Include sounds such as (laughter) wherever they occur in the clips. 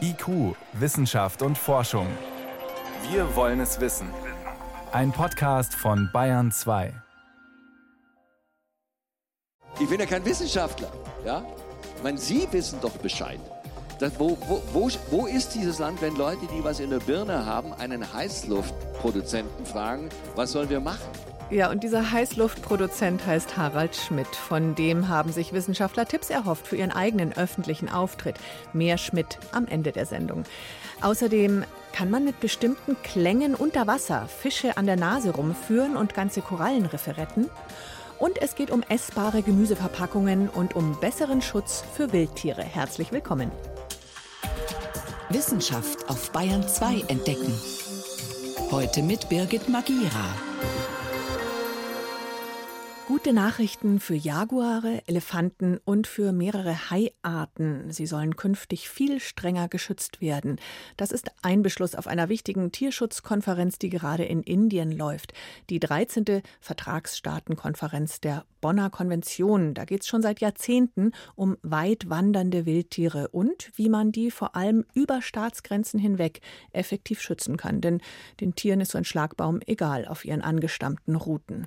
IQ, Wissenschaft und Forschung. Wir wollen es wissen. Ein Podcast von Bayern 2. Ich bin ja kein Wissenschaftler. Ja? Ich meine, Sie wissen doch Bescheid. Das, wo, wo, wo, wo ist dieses Land, wenn Leute, die was in der Birne haben, einen Heißluftproduzenten fragen, was sollen wir machen? Ja, und dieser Heißluftproduzent heißt Harald Schmidt. Von dem haben sich Wissenschaftler Tipps erhofft für ihren eigenen öffentlichen Auftritt. Mehr Schmidt am Ende der Sendung. Außerdem kann man mit bestimmten Klängen unter Wasser Fische an der Nase rumführen und ganze Korallenriffe retten. Und es geht um essbare Gemüseverpackungen und um besseren Schutz für Wildtiere. Herzlich willkommen. Wissenschaft auf Bayern 2 entdecken. Heute mit Birgit Magira. Gute Nachrichten für Jaguare, Elefanten und für mehrere Haiarten. Sie sollen künftig viel strenger geschützt werden. Das ist ein Beschluss auf einer wichtigen Tierschutzkonferenz, die gerade in Indien läuft. Die 13. Vertragsstaatenkonferenz der Bonner Konvention. Da geht es schon seit Jahrzehnten um weit wandernde Wildtiere und wie man die vor allem über Staatsgrenzen hinweg effektiv schützen kann. Denn den Tieren ist so ein Schlagbaum egal auf ihren angestammten Routen.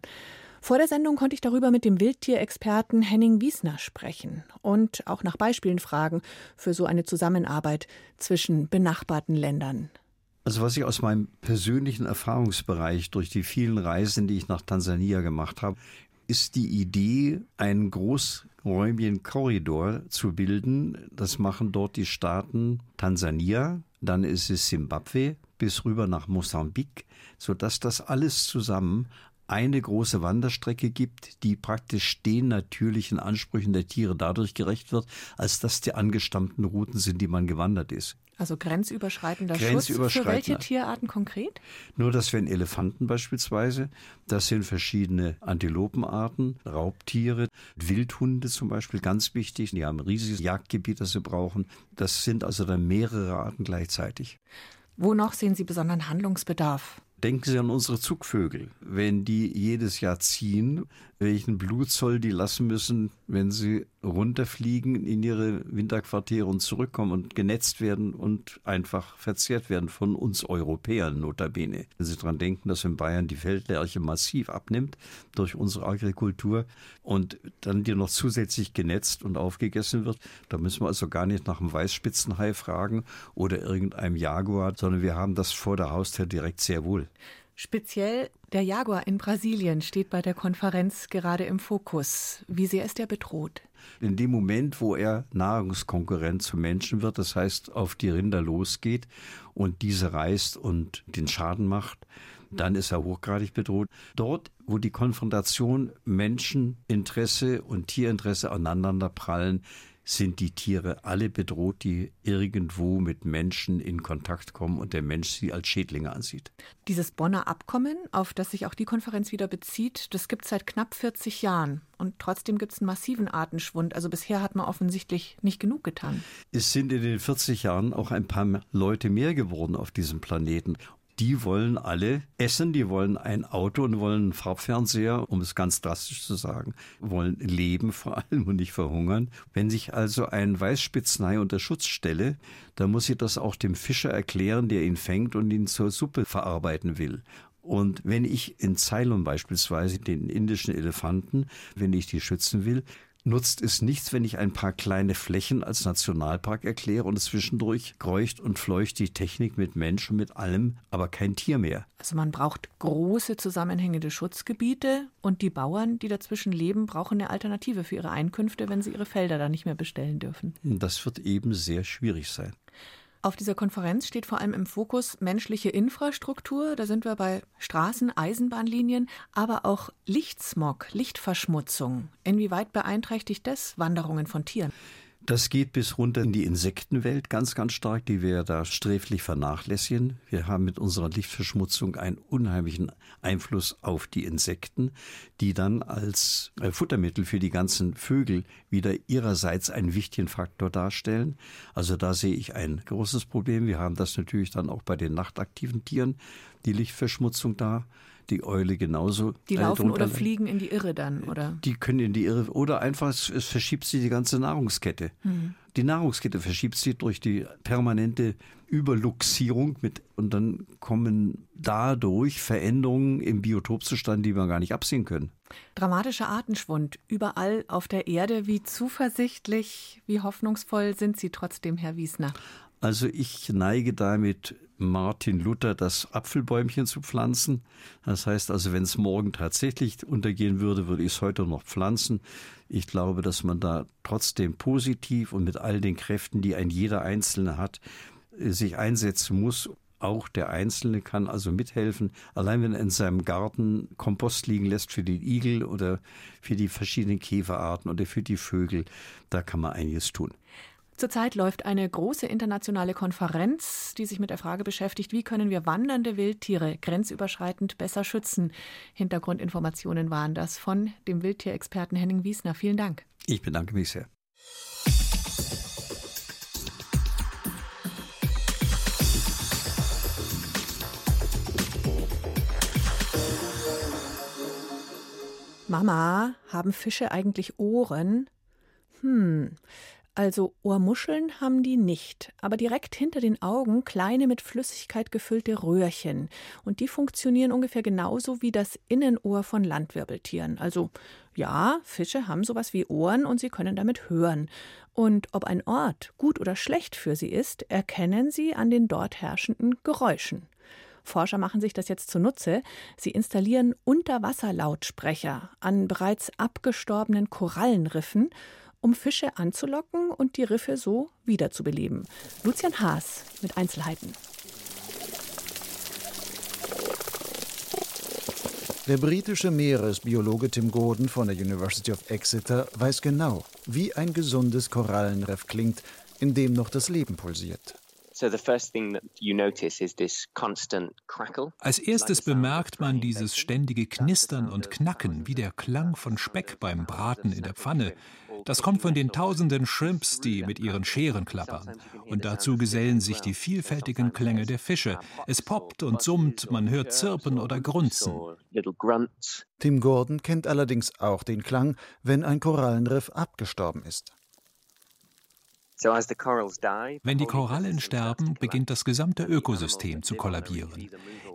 Vor der Sendung konnte ich darüber mit dem Wildtierexperten Henning Wiesner sprechen und auch nach Beispielen fragen für so eine Zusammenarbeit zwischen benachbarten Ländern. Also was ich aus meinem persönlichen Erfahrungsbereich durch die vielen Reisen, die ich nach Tansania gemacht habe, ist die Idee, einen großräumigen Korridor zu bilden. Das machen dort die Staaten Tansania, dann ist es Simbabwe bis rüber nach Mosambik, sodass das alles zusammen eine große Wanderstrecke gibt, die praktisch den natürlichen Ansprüchen der Tiere dadurch gerecht wird, als dass die angestammten Routen sind, die man gewandert ist. Also grenzüberschreitender, grenzüberschreitender Schutz. Für welche Tierarten konkret? Nur, dass wir Elefanten beispielsweise, das sind verschiedene Antilopenarten, Raubtiere, Wildhunde zum Beispiel, ganz wichtig. Die haben ein riesiges Jagdgebiet, das sie brauchen. Das sind also dann mehrere Arten gleichzeitig. Wo noch sehen Sie besonderen Handlungsbedarf? Denken Sie an unsere Zugvögel. Wenn die jedes Jahr ziehen, welchen Blutzoll die lassen müssen, wenn sie runterfliegen in ihre Winterquartiere und zurückkommen und genetzt werden und einfach verzehrt werden von uns Europäern notabene. Wenn Sie daran denken, dass in Bayern die Feldlerche massiv abnimmt durch unsere Agrikultur und dann die noch zusätzlich genetzt und aufgegessen wird, da müssen wir also gar nicht nach einem Weißspitzenhai fragen oder irgendeinem Jaguar, sondern wir haben das vor der Haustür direkt sehr wohl. Speziell der Jaguar in Brasilien steht bei der Konferenz gerade im Fokus. Wie sehr ist er bedroht? In dem Moment, wo er Nahrungskonkurrent zu Menschen wird, das heißt auf die Rinder losgeht und diese reißt und den Schaden macht, dann ist er hochgradig bedroht. Dort, wo die Konfrontation Menscheninteresse und Tierinteresse aneinander prallen, sind die Tiere alle bedroht, die irgendwo mit Menschen in Kontakt kommen und der Mensch sie als Schädlinge ansieht. Dieses Bonner Abkommen, auf das sich auch die Konferenz wieder bezieht, das gibt es seit knapp 40 Jahren. Und trotzdem gibt es einen massiven Artenschwund. Also bisher hat man offensichtlich nicht genug getan. Es sind in den 40 Jahren auch ein paar Leute mehr geworden auf diesem Planeten die wollen alle essen, die wollen ein Auto und wollen einen Farbfernseher, um es ganz drastisch zu sagen, wollen leben vor allem und nicht verhungern. Wenn sich also ein Weißspitznei unter Schutz stelle, dann muss ich das auch dem Fischer erklären, der ihn fängt und ihn zur Suppe verarbeiten will. Und wenn ich in Ceylon beispielsweise den indischen Elefanten, wenn ich die schützen will, nutzt es nichts, wenn ich ein paar kleine Flächen als Nationalpark erkläre und zwischendurch kreucht und fleucht die Technik mit Menschen, mit allem, aber kein Tier mehr. Also man braucht große zusammenhängende Schutzgebiete und die Bauern, die dazwischen leben, brauchen eine Alternative für ihre Einkünfte, wenn sie ihre Felder da nicht mehr bestellen dürfen. Das wird eben sehr schwierig sein. Auf dieser Konferenz steht vor allem im Fokus menschliche Infrastruktur. Da sind wir bei Straßen, Eisenbahnlinien, aber auch Lichtsmog, Lichtverschmutzung. Inwieweit beeinträchtigt das Wanderungen von Tieren? Das geht bis runter in die Insektenwelt ganz, ganz stark, die wir da sträflich vernachlässigen. Wir haben mit unserer Lichtverschmutzung einen unheimlichen Einfluss auf die Insekten, die dann als äh, Futtermittel für die ganzen Vögel wieder ihrerseits einen wichtigen Faktor darstellen. Also da sehe ich ein großes Problem. Wir haben das natürlich dann auch bei den nachtaktiven Tieren, die Lichtverschmutzung da die Eule genauso. Die laufen oder fliegen in die Irre dann, oder? Die können in die Irre oder einfach, es, es verschiebt sich die ganze Nahrungskette. Mhm. Die Nahrungskette verschiebt sich durch die permanente Überluxierung mit und dann kommen dadurch Veränderungen im Biotopzustand, die wir gar nicht absehen können. Dramatischer Artenschwund überall auf der Erde. Wie zuversichtlich, wie hoffnungsvoll sind Sie trotzdem, Herr Wiesner? Also ich neige damit Martin Luther das Apfelbäumchen zu pflanzen. Das heißt also, wenn es morgen tatsächlich untergehen würde, würde ich es heute noch pflanzen. Ich glaube, dass man da trotzdem positiv und mit all den Kräften, die ein jeder Einzelne hat, äh, sich einsetzen muss. Auch der Einzelne kann also mithelfen. Allein wenn er in seinem Garten Kompost liegen lässt für den Igel oder für die verschiedenen Käferarten oder für die Vögel, da kann man einiges tun. Zurzeit läuft eine große internationale Konferenz, die sich mit der Frage beschäftigt, wie können wir wandernde Wildtiere grenzüberschreitend besser schützen. Hintergrundinformationen waren das von dem Wildtierexperten Henning Wiesner. Vielen Dank. Ich bedanke mich sehr. Mama, haben Fische eigentlich Ohren? Hm, also Ohrmuscheln haben die nicht, aber direkt hinter den Augen kleine mit Flüssigkeit gefüllte Röhrchen. Und die funktionieren ungefähr genauso wie das Innenohr von Landwirbeltieren. Also ja, Fische haben sowas wie Ohren und sie können damit hören. Und ob ein Ort gut oder schlecht für sie ist, erkennen sie an den dort herrschenden Geräuschen. Forscher machen sich das jetzt zunutze. Sie installieren Unterwasserlautsprecher an bereits abgestorbenen Korallenriffen um Fische anzulocken und die Riffe so wiederzubeleben. Lucian Haas mit Einzelheiten. Der britische Meeresbiologe Tim Gordon von der University of Exeter weiß genau, wie ein gesundes Korallenriff klingt, in dem noch das Leben pulsiert. Als erstes bemerkt man dieses ständige Knistern und Knacken, wie der Klang von Speck beim Braten in der Pfanne. Das kommt von den tausenden Shrimps, die mit ihren Scheren klappern. Und dazu gesellen sich die vielfältigen Klänge der Fische. Es poppt und summt, man hört Zirpen oder Grunzen. Tim Gordon kennt allerdings auch den Klang, wenn ein Korallenriff abgestorben ist. Wenn die Korallen sterben, beginnt das gesamte Ökosystem zu kollabieren.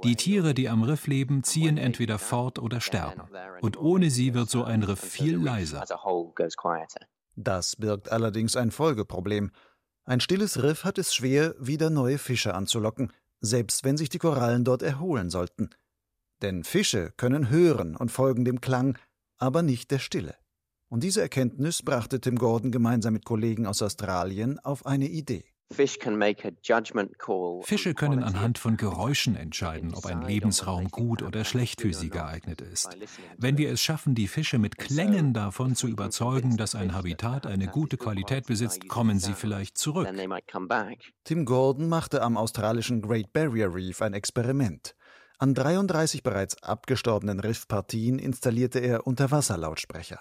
Die Tiere, die am Riff leben, ziehen entweder fort oder sterben. Und ohne sie wird so ein Riff viel leiser. Das birgt allerdings ein Folgeproblem. Ein stilles Riff hat es schwer, wieder neue Fische anzulocken, selbst wenn sich die Korallen dort erholen sollten. Denn Fische können hören und folgen dem Klang, aber nicht der Stille. Und diese Erkenntnis brachte Tim Gordon gemeinsam mit Kollegen aus Australien auf eine Idee. Fische können anhand von Geräuschen entscheiden, ob ein Lebensraum gut oder schlecht für sie geeignet ist. Wenn wir es schaffen, die Fische mit Klängen davon zu überzeugen, dass ein Habitat eine gute Qualität besitzt, kommen sie vielleicht zurück. Tim Gordon machte am australischen Great Barrier Reef ein Experiment. An 33 bereits abgestorbenen Riffpartien installierte er Unterwasserlautsprecher.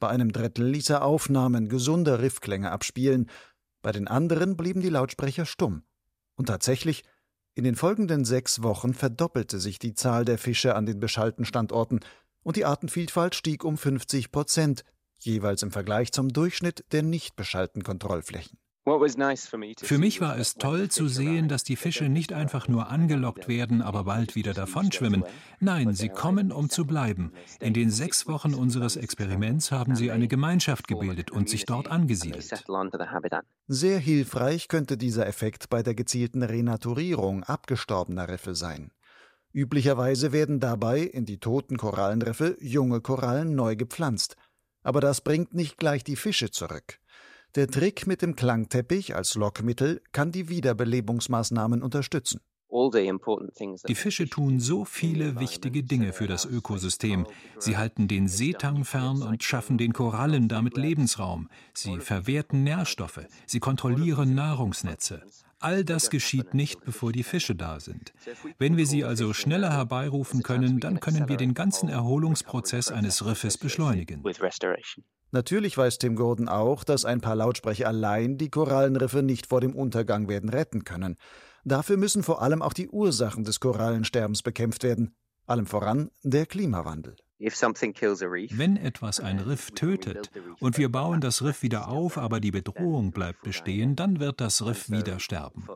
Bei einem Drittel ließ er Aufnahmen gesunder Riffklänge abspielen, bei den anderen blieben die Lautsprecher stumm. Und tatsächlich, in den folgenden sechs Wochen verdoppelte sich die Zahl der Fische an den beschallten Standorten und die Artenvielfalt stieg um 50 Prozent, jeweils im Vergleich zum Durchschnitt der nicht beschallten Kontrollflächen. Für mich war es toll zu sehen, dass die Fische nicht einfach nur angelockt werden, aber bald wieder davonschwimmen. Nein, sie kommen, um zu bleiben. In den sechs Wochen unseres Experiments haben sie eine Gemeinschaft gebildet und sich dort angesiedelt. Sehr hilfreich könnte dieser Effekt bei der gezielten Renaturierung abgestorbener Riffe sein. Üblicherweise werden dabei in die toten Korallenriffe junge Korallen neu gepflanzt. Aber das bringt nicht gleich die Fische zurück. Der Trick mit dem Klangteppich als Lockmittel kann die Wiederbelebungsmaßnahmen unterstützen. Die Fische tun so viele wichtige Dinge für das Ökosystem. Sie halten den Seetang fern und schaffen den Korallen damit Lebensraum. Sie verwerten Nährstoffe. Sie kontrollieren Nahrungsnetze. All das geschieht nicht, bevor die Fische da sind. Wenn wir sie also schneller herbeirufen können, dann können wir den ganzen Erholungsprozess eines Riffes beschleunigen. Natürlich weiß Tim Gordon auch, dass ein paar Lautsprecher allein die Korallenriffe nicht vor dem Untergang werden retten können. Dafür müssen vor allem auch die Ursachen des Korallensterbens bekämpft werden, allem voran der Klimawandel. Wenn etwas ein Riff tötet und wir bauen das Riff wieder auf, aber die Bedrohung bleibt bestehen, dann wird das Riff wieder sterben.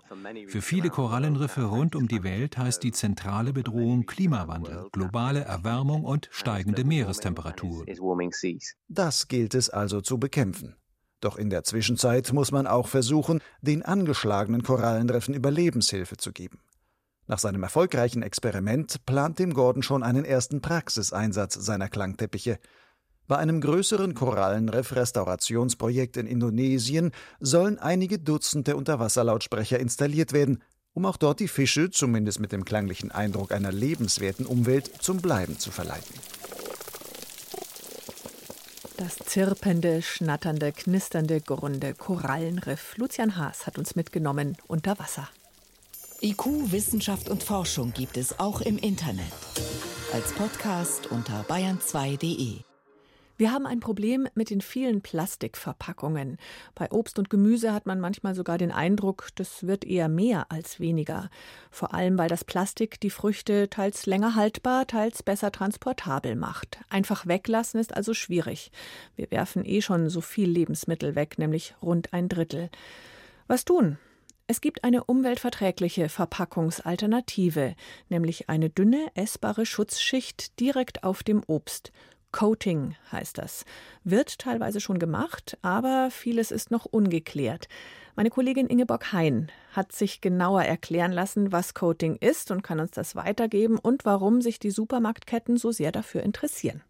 Für viele Korallenriffe rund um die Welt heißt die zentrale Bedrohung Klimawandel, globale Erwärmung und steigende Meerestemperaturen. Das gilt es also zu bekämpfen. Doch in der Zwischenzeit muss man auch versuchen, den angeschlagenen Korallenriffen Überlebenshilfe zu geben. Nach seinem erfolgreichen Experiment plant Tim Gordon schon einen ersten Praxiseinsatz seiner Klangteppiche. Bei einem größeren Korallenriff-Restaurationsprojekt in Indonesien sollen einige Dutzende Unterwasserlautsprecher installiert werden, um auch dort die Fische, zumindest mit dem klanglichen Eindruck einer lebenswerten Umwelt, zum Bleiben zu verleiten. Das zirpende, schnatternde, knisternde, gurrende Korallenriff. Lucian Haas hat uns mitgenommen unter Wasser. IQ, Wissenschaft und Forschung gibt es auch im Internet. Als Podcast unter bayern2.de. Wir haben ein Problem mit den vielen Plastikverpackungen. Bei Obst und Gemüse hat man manchmal sogar den Eindruck, das wird eher mehr als weniger. Vor allem, weil das Plastik die Früchte teils länger haltbar, teils besser transportabel macht. Einfach weglassen ist also schwierig. Wir werfen eh schon so viel Lebensmittel weg, nämlich rund ein Drittel. Was tun? Es gibt eine umweltverträgliche Verpackungsalternative, nämlich eine dünne, essbare Schutzschicht direkt auf dem Obst. Coating heißt das. Wird teilweise schon gemacht, aber vieles ist noch ungeklärt. Meine Kollegin Ingeborg Hein hat sich genauer erklären lassen, was Coating ist und kann uns das weitergeben und warum sich die Supermarktketten so sehr dafür interessieren.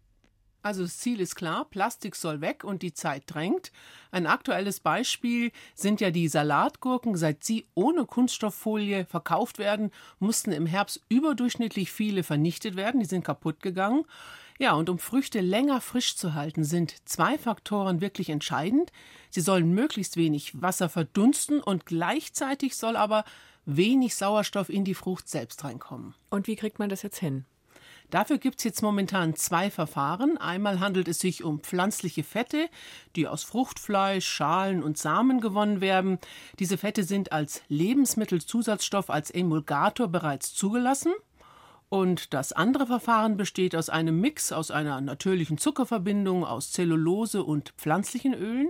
Also das Ziel ist klar, Plastik soll weg und die Zeit drängt. Ein aktuelles Beispiel sind ja die Salatgurken. Seit sie ohne Kunststofffolie verkauft werden, mussten im Herbst überdurchschnittlich viele vernichtet werden. Die sind kaputt gegangen. Ja, und um Früchte länger frisch zu halten, sind zwei Faktoren wirklich entscheidend. Sie sollen möglichst wenig Wasser verdunsten und gleichzeitig soll aber wenig Sauerstoff in die Frucht selbst reinkommen. Und wie kriegt man das jetzt hin? Dafür gibt es jetzt momentan zwei Verfahren. Einmal handelt es sich um pflanzliche Fette, die aus Fruchtfleisch, Schalen und Samen gewonnen werden. Diese Fette sind als Lebensmittelzusatzstoff, als Emulgator bereits zugelassen. Und das andere Verfahren besteht aus einem Mix aus einer natürlichen Zuckerverbindung, aus Zellulose und pflanzlichen Ölen.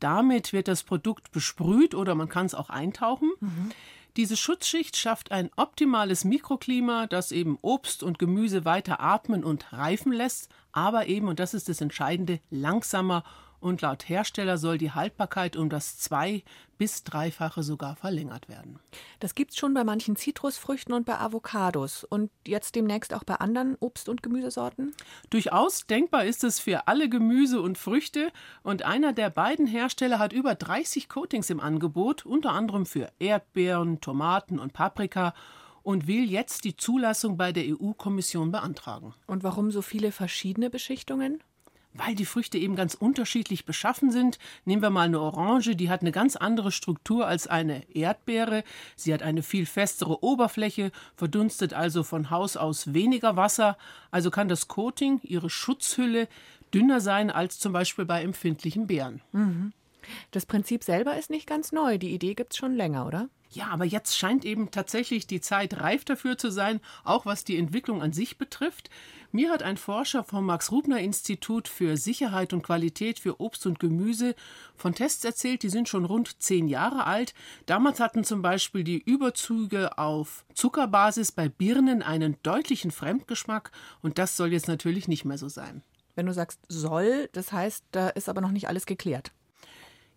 Damit wird das Produkt besprüht oder man kann es auch eintauchen. Mhm. Diese Schutzschicht schafft ein optimales Mikroklima, das eben Obst und Gemüse weiter atmen und reifen lässt, aber eben, und das ist das Entscheidende, langsamer und laut Hersteller soll die Haltbarkeit um das zwei- bis dreifache sogar verlängert werden. Das gibt es schon bei manchen Zitrusfrüchten und bei Avocados und jetzt demnächst auch bei anderen Obst- und Gemüsesorten? Durchaus denkbar ist es für alle Gemüse und Früchte und einer der beiden Hersteller hat über 30 Coatings im Angebot, unter anderem für Erdbeeren, Tomaten und Paprika und will jetzt die Zulassung bei der EU-Kommission beantragen. Und warum so viele verschiedene Beschichtungen? Weil die Früchte eben ganz unterschiedlich beschaffen sind. Nehmen wir mal eine Orange, die hat eine ganz andere Struktur als eine Erdbeere. Sie hat eine viel festere Oberfläche, verdunstet also von Haus aus weniger Wasser. Also kann das Coating, ihre Schutzhülle, dünner sein als zum Beispiel bei empfindlichen Beeren. Mhm. Das Prinzip selber ist nicht ganz neu. Die Idee gibt es schon länger, oder? Ja, aber jetzt scheint eben tatsächlich die Zeit reif dafür zu sein, auch was die Entwicklung an sich betrifft. Mir hat ein Forscher vom Max-Rubner-Institut für Sicherheit und Qualität für Obst und Gemüse von Tests erzählt, die sind schon rund zehn Jahre alt. Damals hatten zum Beispiel die Überzüge auf Zuckerbasis bei Birnen einen deutlichen Fremdgeschmack und das soll jetzt natürlich nicht mehr so sein. Wenn du sagst soll, das heißt, da ist aber noch nicht alles geklärt.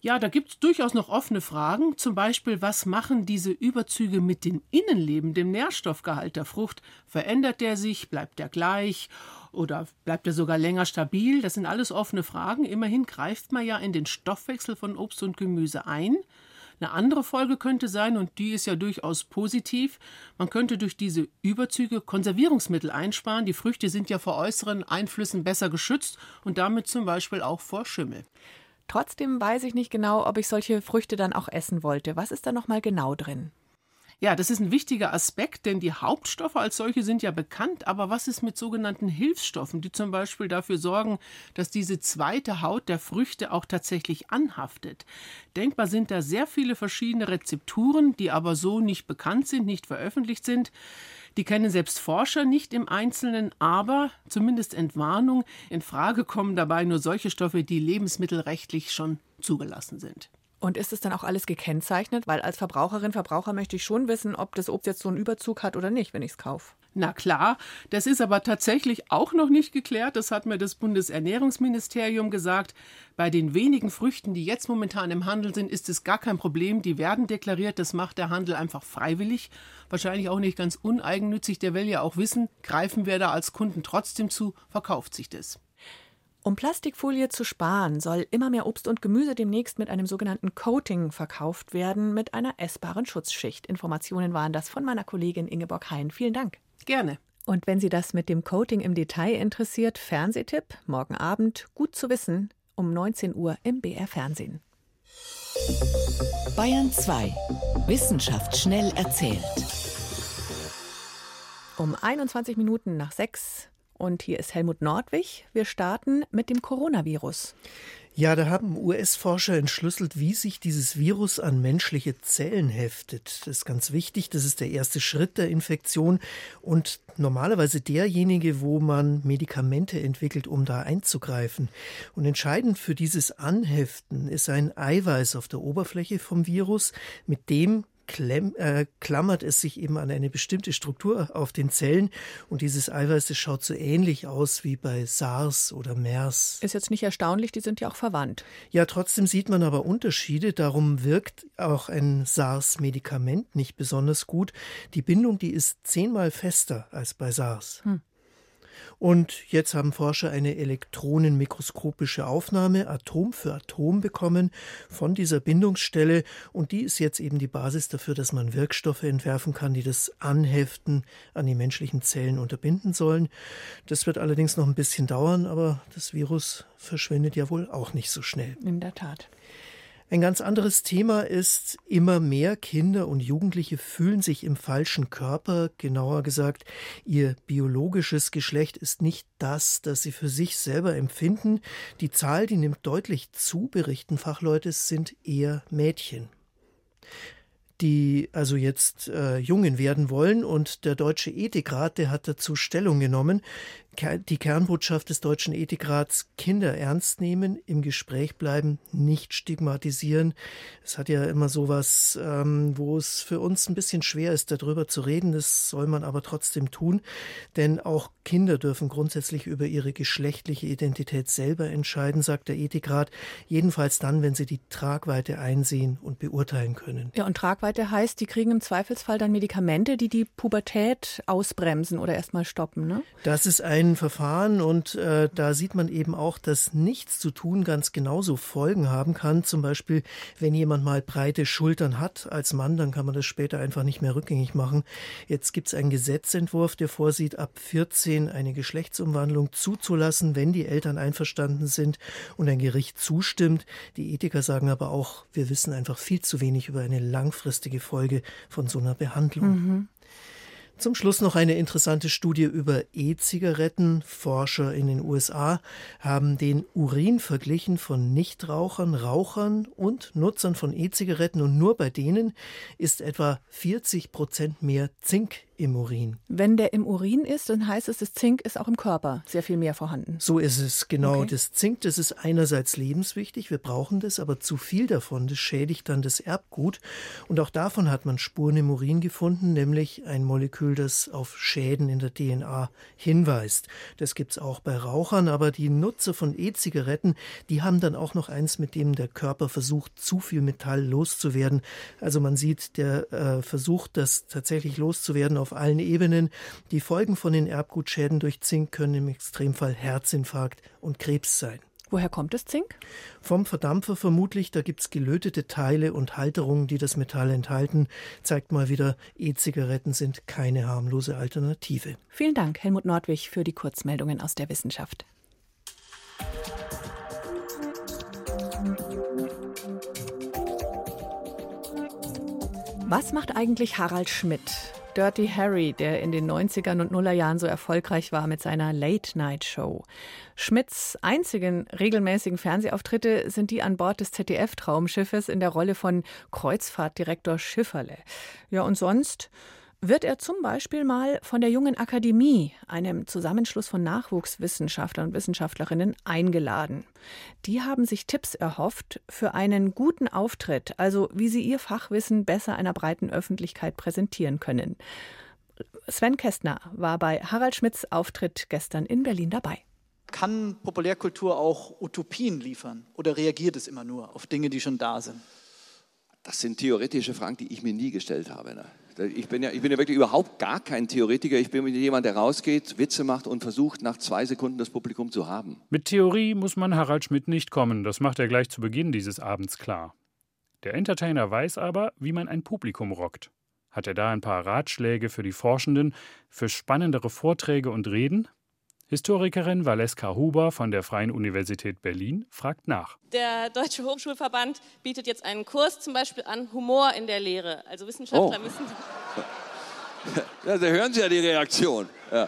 Ja, da gibt es durchaus noch offene Fragen. Zum Beispiel, was machen diese Überzüge mit dem Innenleben, dem Nährstoffgehalt der Frucht? Verändert der sich? Bleibt der gleich? Oder bleibt er sogar länger stabil? Das sind alles offene Fragen. Immerhin greift man ja in den Stoffwechsel von Obst und Gemüse ein. Eine andere Folge könnte sein, und die ist ja durchaus positiv, man könnte durch diese Überzüge Konservierungsmittel einsparen. Die Früchte sind ja vor äußeren Einflüssen besser geschützt und damit zum Beispiel auch vor Schimmel. Trotzdem weiß ich nicht genau, ob ich solche Früchte dann auch essen wollte. Was ist da noch mal genau drin? Ja, das ist ein wichtiger Aspekt, denn die Hauptstoffe als solche sind ja bekannt. Aber was ist mit sogenannten Hilfsstoffen, die zum Beispiel dafür sorgen, dass diese zweite Haut der Früchte auch tatsächlich anhaftet? Denkbar sind da sehr viele verschiedene Rezepturen, die aber so nicht bekannt sind, nicht veröffentlicht sind. Die kennen selbst Forscher nicht im Einzelnen, aber zumindest Entwarnung. In Frage kommen dabei nur solche Stoffe, die lebensmittelrechtlich schon zugelassen sind. Und ist es dann auch alles gekennzeichnet? Weil als Verbraucherin, Verbraucher möchte ich schon wissen, ob das Obst jetzt so einen Überzug hat oder nicht, wenn ich es kaufe. Na klar, das ist aber tatsächlich auch noch nicht geklärt. Das hat mir das Bundesernährungsministerium gesagt. Bei den wenigen Früchten, die jetzt momentan im Handel sind, ist es gar kein Problem. Die werden deklariert. Das macht der Handel einfach freiwillig. Wahrscheinlich auch nicht ganz uneigennützig. Der will ja auch wissen, greifen wir da als Kunden trotzdem zu, verkauft sich das. Um Plastikfolie zu sparen, soll immer mehr Obst und Gemüse demnächst mit einem sogenannten Coating verkauft werden, mit einer essbaren Schutzschicht. Informationen waren das von meiner Kollegin Ingeborg Hein. Vielen Dank. Gerne. Und wenn Sie das mit dem Coating im Detail interessiert, Fernsehtipp, morgen Abend, gut zu wissen, um 19 Uhr im BR Fernsehen. Bayern 2. Wissenschaft schnell erzählt. Um 21 Minuten nach 6 und hier ist Helmut Nordwig. Wir starten mit dem Coronavirus. Ja, da haben US-Forscher entschlüsselt, wie sich dieses Virus an menschliche Zellen heftet. Das ist ganz wichtig. Das ist der erste Schritt der Infektion und normalerweise derjenige, wo man Medikamente entwickelt, um da einzugreifen. Und entscheidend für dieses Anheften ist ein Eiweiß auf der Oberfläche vom Virus, mit dem klemm, äh, klammert es sich eben an eine bestimmte Struktur auf den Zellen und dieses Eiweiß, das schaut so ähnlich aus wie bei SARS oder MERS. Ist jetzt nicht erstaunlich, die sind ja auch verwandt. Ja, trotzdem sieht man aber Unterschiede, darum wirkt auch ein SARS-Medikament nicht besonders gut. Die Bindung, die ist zehnmal fester als bei SARS. Hm. Und jetzt haben Forscher eine elektronenmikroskopische Aufnahme Atom für Atom bekommen von dieser Bindungsstelle. Und die ist jetzt eben die Basis dafür, dass man Wirkstoffe entwerfen kann, die das Anheften an die menschlichen Zellen unterbinden sollen. Das wird allerdings noch ein bisschen dauern, aber das Virus verschwindet ja wohl auch nicht so schnell. In der Tat. Ein ganz anderes Thema ist, immer mehr Kinder und Jugendliche fühlen sich im falschen Körper, genauer gesagt, ihr biologisches Geschlecht ist nicht das, das sie für sich selber empfinden. Die Zahl, die nimmt deutlich zu, berichten Fachleute, sind eher Mädchen die also jetzt äh, Jungen werden wollen. Und der Deutsche Ethikrat, der hat dazu Stellung genommen die Kernbotschaft des Deutschen Ethikrats Kinder ernst nehmen, im Gespräch bleiben, nicht stigmatisieren. Es hat ja immer so was, ähm, wo es für uns ein bisschen schwer ist, darüber zu reden. Das soll man aber trotzdem tun, denn auch Kinder dürfen grundsätzlich über ihre geschlechtliche Identität selber entscheiden, sagt der Ethikrat. Jedenfalls dann, wenn sie die Tragweite einsehen und beurteilen können. Ja, und Tragweite heißt, die kriegen im Zweifelsfall dann Medikamente, die die Pubertät ausbremsen oder erstmal stoppen, ne? Das ist ein ein Verfahren und äh, da sieht man eben auch, dass nichts zu tun ganz genauso Folgen haben kann. Zum Beispiel, wenn jemand mal breite Schultern hat als Mann, dann kann man das später einfach nicht mehr rückgängig machen. Jetzt gibt es einen Gesetzentwurf, der vorsieht, ab 14 eine Geschlechtsumwandlung zuzulassen, wenn die Eltern einverstanden sind und ein Gericht zustimmt. Die Ethiker sagen aber auch, wir wissen einfach viel zu wenig über eine langfristige Folge von so einer Behandlung. Mhm. Zum Schluss noch eine interessante Studie über E-Zigaretten. Forscher in den USA haben den Urin verglichen von Nichtrauchern, Rauchern und Nutzern von E-Zigaretten und nur bei denen ist etwa 40 Prozent mehr Zink im Urin. Wenn der im Urin ist, dann heißt es, das Zink ist auch im Körper sehr viel mehr vorhanden. So ist es, genau. Okay. Das Zink, das ist einerseits lebenswichtig, wir brauchen das, aber zu viel davon, das schädigt dann das Erbgut. Und auch davon hat man Spuren im Urin gefunden, nämlich ein Molekül, das auf Schäden in der DNA hinweist. Das gibt es auch bei Rauchern, aber die Nutzer von E-Zigaretten, die haben dann auch noch eins, mit dem der Körper versucht, zu viel Metall loszuwerden. Also man sieht, der äh, versucht, das tatsächlich loszuwerden auf allen Ebenen. Die Folgen von den Erbgutschäden durch Zink können im Extremfall Herzinfarkt und Krebs sein. Woher kommt das Zink? Vom Verdampfer vermutlich. Da gibt es gelötete Teile und Halterungen, die das Metall enthalten. Zeigt mal wieder, E-Zigaretten sind keine harmlose Alternative. Vielen Dank, Helmut Nordwig, für die Kurzmeldungen aus der Wissenschaft. Was macht eigentlich Harald Schmidt? Dirty Harry, der in den 90ern und Nullerjahren so erfolgreich war mit seiner Late-Night-Show. Schmidts einzigen regelmäßigen Fernsehauftritte sind die an Bord des ZDF-Traumschiffes in der Rolle von Kreuzfahrtdirektor Schifferle. Ja, und sonst wird er zum Beispiel mal von der Jungen Akademie, einem Zusammenschluss von Nachwuchswissenschaftlern und Wissenschaftlerinnen, eingeladen. Die haben sich Tipps erhofft für einen guten Auftritt, also wie sie ihr Fachwissen besser einer breiten Öffentlichkeit präsentieren können. Sven Kästner war bei Harald Schmidts Auftritt gestern in Berlin dabei. Kann Populärkultur auch Utopien liefern oder reagiert es immer nur auf Dinge, die schon da sind? Das sind theoretische Fragen, die ich mir nie gestellt habe. Ne? Ich bin, ja, ich bin ja wirklich überhaupt gar kein Theoretiker. Ich bin jemand, der rausgeht, Witze macht und versucht, nach zwei Sekunden das Publikum zu haben. Mit Theorie muss man Harald Schmidt nicht kommen. Das macht er gleich zu Beginn dieses Abends klar. Der Entertainer weiß aber, wie man ein Publikum rockt. Hat er da ein paar Ratschläge für die Forschenden, für spannendere Vorträge und Reden? Historikerin Valeska Huber von der Freien Universität Berlin fragt nach. Der Deutsche Hochschulverband bietet jetzt einen Kurs zum Beispiel an Humor in der Lehre. Also Wissenschaftler oh. müssen. (laughs) Ja, da hören Sie ja die Reaktion. Ja.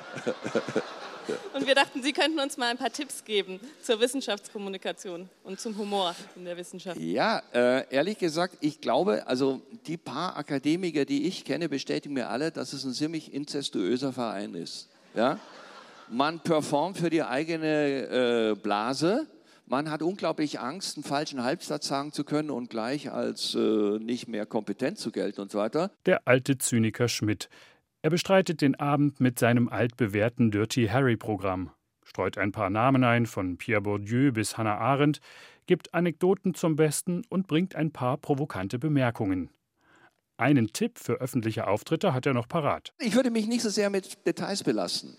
(laughs) Und wir dachten, Sie könnten uns mal ein paar Tipps geben zur Wissenschaftskommunikation und zum Humor in der Wissenschaft. Ja, äh, ehrlich gesagt, ich glaube, also die paar Akademiker, die ich kenne, bestätigen mir alle, dass es ein ziemlich inzestuöser Verein ist. Ja? Man performt für die eigene äh, Blase. Man hat unglaublich Angst, einen falschen Halbsatz sagen zu können und gleich als äh, nicht mehr kompetent zu gelten und so weiter. Der alte Zyniker Schmidt. Er bestreitet den Abend mit seinem altbewährten Dirty Harry-Programm, streut ein paar Namen ein, von Pierre Bourdieu bis Hannah Arendt, gibt Anekdoten zum Besten und bringt ein paar provokante Bemerkungen. Einen Tipp für öffentliche Auftritte hat er noch parat. Ich würde mich nicht so sehr mit Details belassen.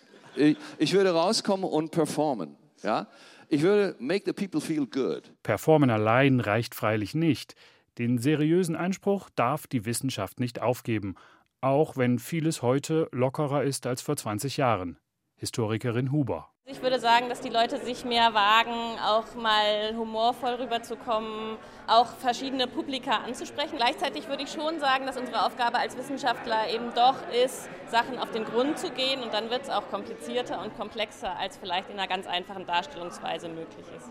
Ich würde rauskommen und performen. Ja? Ich würde make the people feel good. Performen allein reicht freilich nicht. Den seriösen Anspruch darf die Wissenschaft nicht aufgeben, auch wenn vieles heute lockerer ist als vor 20 Jahren. Historikerin Huber. Ich würde sagen, dass die Leute sich mehr wagen, auch mal humorvoll rüberzukommen, auch verschiedene Publika anzusprechen. Gleichzeitig würde ich schon sagen, dass unsere Aufgabe als Wissenschaftler eben doch ist, Sachen auf den Grund zu gehen und dann wird es auch komplizierter und komplexer, als vielleicht in einer ganz einfachen Darstellungsweise möglich ist.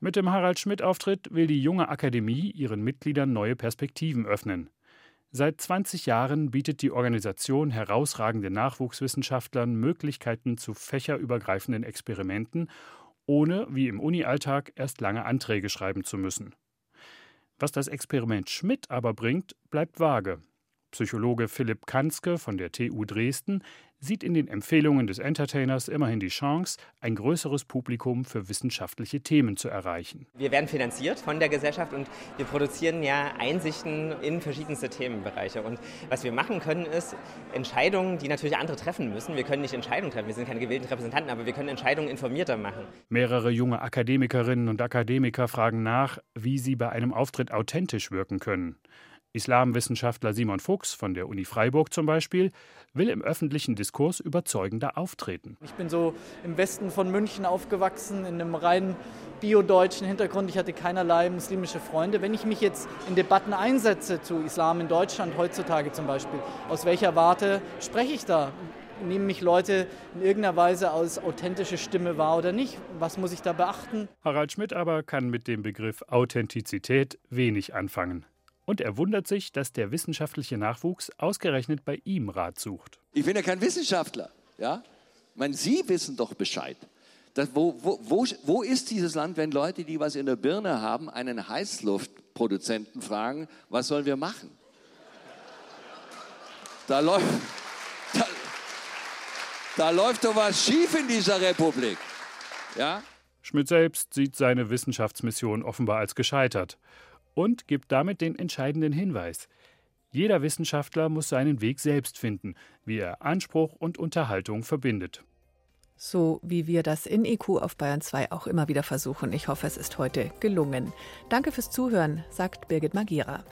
Mit dem Harald Schmidt-Auftritt will die junge Akademie ihren Mitgliedern neue Perspektiven öffnen. Seit 20 Jahren bietet die Organisation herausragenden Nachwuchswissenschaftlern Möglichkeiten zu fächerübergreifenden Experimenten, ohne, wie im Uni-Alltag, erst lange Anträge schreiben zu müssen. Was das Experiment Schmidt aber bringt, bleibt vage. Psychologe Philipp Kanzke von der TU Dresden sieht in den Empfehlungen des Entertainers immerhin die Chance, ein größeres Publikum für wissenschaftliche Themen zu erreichen. Wir werden finanziert von der Gesellschaft und wir produzieren ja Einsichten in verschiedenste Themenbereiche. Und was wir machen können, ist Entscheidungen, die natürlich andere treffen müssen. Wir können nicht Entscheidungen treffen, wir sind keine gewählten Repräsentanten, aber wir können Entscheidungen informierter machen. Mehrere junge Akademikerinnen und Akademiker fragen nach, wie sie bei einem Auftritt authentisch wirken können. Islamwissenschaftler Simon Fuchs von der Uni Freiburg zum Beispiel will im öffentlichen Diskurs überzeugender auftreten. Ich bin so im Westen von München aufgewachsen, in einem rein biodeutschen Hintergrund. Ich hatte keinerlei muslimische Freunde. Wenn ich mich jetzt in Debatten einsetze zu Islam in Deutschland heutzutage zum Beispiel, aus welcher Warte spreche ich da? Nehmen mich Leute in irgendeiner Weise als authentische Stimme wahr oder nicht? Was muss ich da beachten? Harald Schmidt aber kann mit dem Begriff Authentizität wenig anfangen. Und er wundert sich, dass der wissenschaftliche Nachwuchs ausgerechnet bei ihm Rat sucht. Ich bin ja kein Wissenschaftler. Ja? Ich meine, Sie wissen doch Bescheid. Das, wo, wo, wo, wo ist dieses Land, wenn Leute, die was in der Birne haben, einen Heißluftproduzenten fragen, was sollen wir machen? Da läuft, da, da läuft doch was schief in dieser Republik. Ja? Schmidt selbst sieht seine Wissenschaftsmission offenbar als gescheitert und gibt damit den entscheidenden Hinweis. Jeder Wissenschaftler muss seinen Weg selbst finden, wie er Anspruch und Unterhaltung verbindet. So wie wir das in IQ auf Bayern 2 auch immer wieder versuchen. Ich hoffe, es ist heute gelungen. Danke fürs Zuhören, sagt Birgit Magira.